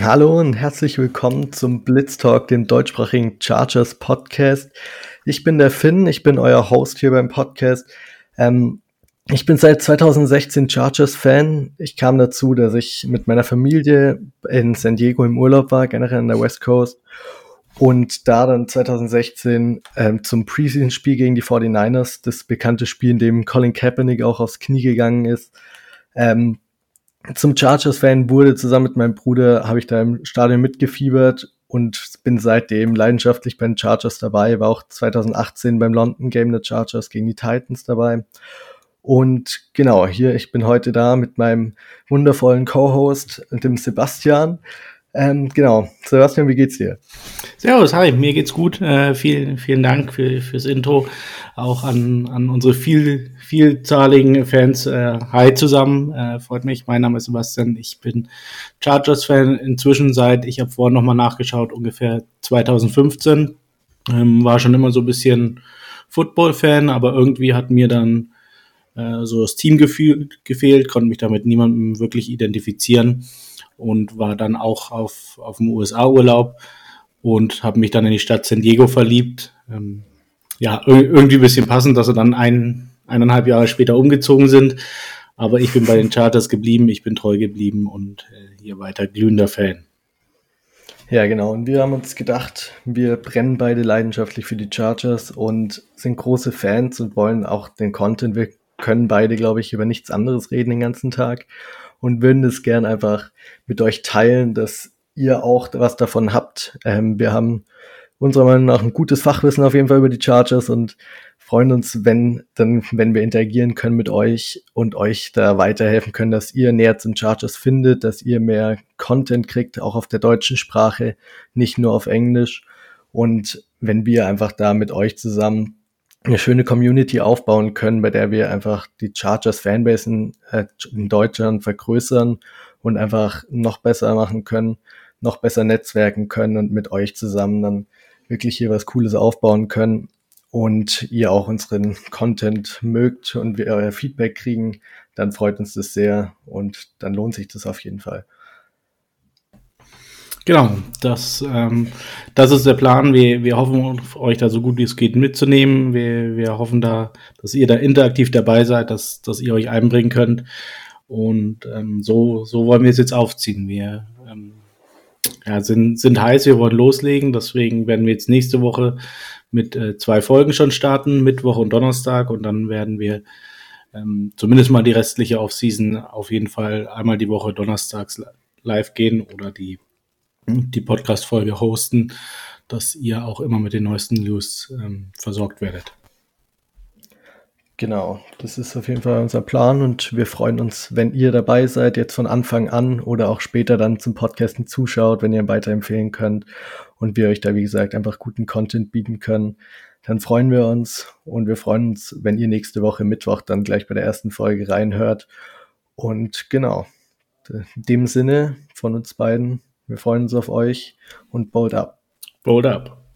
Hallo und herzlich willkommen zum Blitz Talk, dem deutschsprachigen Chargers Podcast. Ich bin der Finn, ich bin euer Host hier beim Podcast. Ähm, ich bin seit 2016 Chargers-Fan. Ich kam dazu, dass ich mit meiner Familie in San Diego im Urlaub war, generell an der West Coast. Und da dann 2016 ähm, zum Preseason-Spiel gegen die 49ers, das bekannte Spiel, in dem Colin Kaepernick auch aufs Knie gegangen ist, ähm, zum Chargers-Fan wurde. Zusammen mit meinem Bruder habe ich da im Stadion mitgefiebert und bin seitdem leidenschaftlich bei den Chargers dabei. War auch 2018 beim London Game der Chargers gegen die Titans dabei. Und genau, hier, ich bin heute da mit meinem wundervollen Co-Host, dem Sebastian. Ähm, genau. Sebastian, wie geht's dir? Servus, hi, mir geht's gut. Äh, vielen, vielen Dank für, fürs Intro. Auch an, an unsere viel, vielzahligen Fans. Äh, hi zusammen, äh, freut mich. Mein Name ist Sebastian. Ich bin Chargers-Fan inzwischen seit, ich habe vorhin nochmal nachgeschaut, ungefähr 2015. Ähm, war schon immer so ein bisschen Football-Fan, aber irgendwie hat mir dann äh, so das Team gefehlt, gefehlt, konnte mich damit niemandem wirklich identifizieren und war dann auch auf, auf dem USA-Urlaub und habe mich dann in die Stadt San Diego verliebt. Ähm, ja, irgendwie ein bisschen passend, dass sie dann ein, eineinhalb Jahre später umgezogen sind. Aber ich bin bei den Charters geblieben, ich bin treu geblieben und äh, hier weiter glühender Fan. Ja, genau. Und wir haben uns gedacht, wir brennen beide leidenschaftlich für die Chargers und sind große Fans und wollen auch den Content. Können beide, glaube ich, über nichts anderes reden den ganzen Tag und würden es gern einfach mit euch teilen, dass ihr auch was davon habt. Ähm, wir haben unserer Meinung nach ein gutes Fachwissen auf jeden Fall über die Chargers und freuen uns, wenn, dann, wenn wir interagieren können mit euch und euch da weiterhelfen können, dass ihr näher zum Chargers findet, dass ihr mehr Content kriegt, auch auf der deutschen Sprache, nicht nur auf Englisch. Und wenn wir einfach da mit euch zusammen eine schöne Community aufbauen können, bei der wir einfach die Chargers Fanbase in, äh, in Deutschland vergrößern und einfach noch besser machen können, noch besser netzwerken können und mit euch zusammen dann wirklich hier was Cooles aufbauen können und ihr auch unseren Content mögt und wir euer Feedback kriegen, dann freut uns das sehr und dann lohnt sich das auf jeden Fall. Genau, das, ähm, das ist der Plan. Wir, wir hoffen, euch da so gut wie es geht mitzunehmen. Wir, wir hoffen da, dass ihr da interaktiv dabei seid, dass, dass ihr euch einbringen könnt. Und ähm, so, so wollen wir es jetzt aufziehen. Wir ähm, ja, sind, sind heiß, wir wollen loslegen. Deswegen werden wir jetzt nächste Woche mit äh, zwei Folgen schon starten, Mittwoch und Donnerstag. Und dann werden wir ähm, zumindest mal die restliche Offseason auf jeden Fall einmal die Woche donnerstags live gehen oder die die Podcast-Folge hosten, dass ihr auch immer mit den neuesten News ähm, versorgt werdet. Genau, das ist auf jeden Fall unser Plan und wir freuen uns, wenn ihr dabei seid, jetzt von Anfang an oder auch später dann zum Podcasten zuschaut, wenn ihr weiterempfehlen könnt und wir euch da, wie gesagt, einfach guten Content bieten können. Dann freuen wir uns und wir freuen uns, wenn ihr nächste Woche Mittwoch dann gleich bei der ersten Folge reinhört. Und genau, in dem Sinne von uns beiden wir freuen uns auf euch und bold up. Bold up.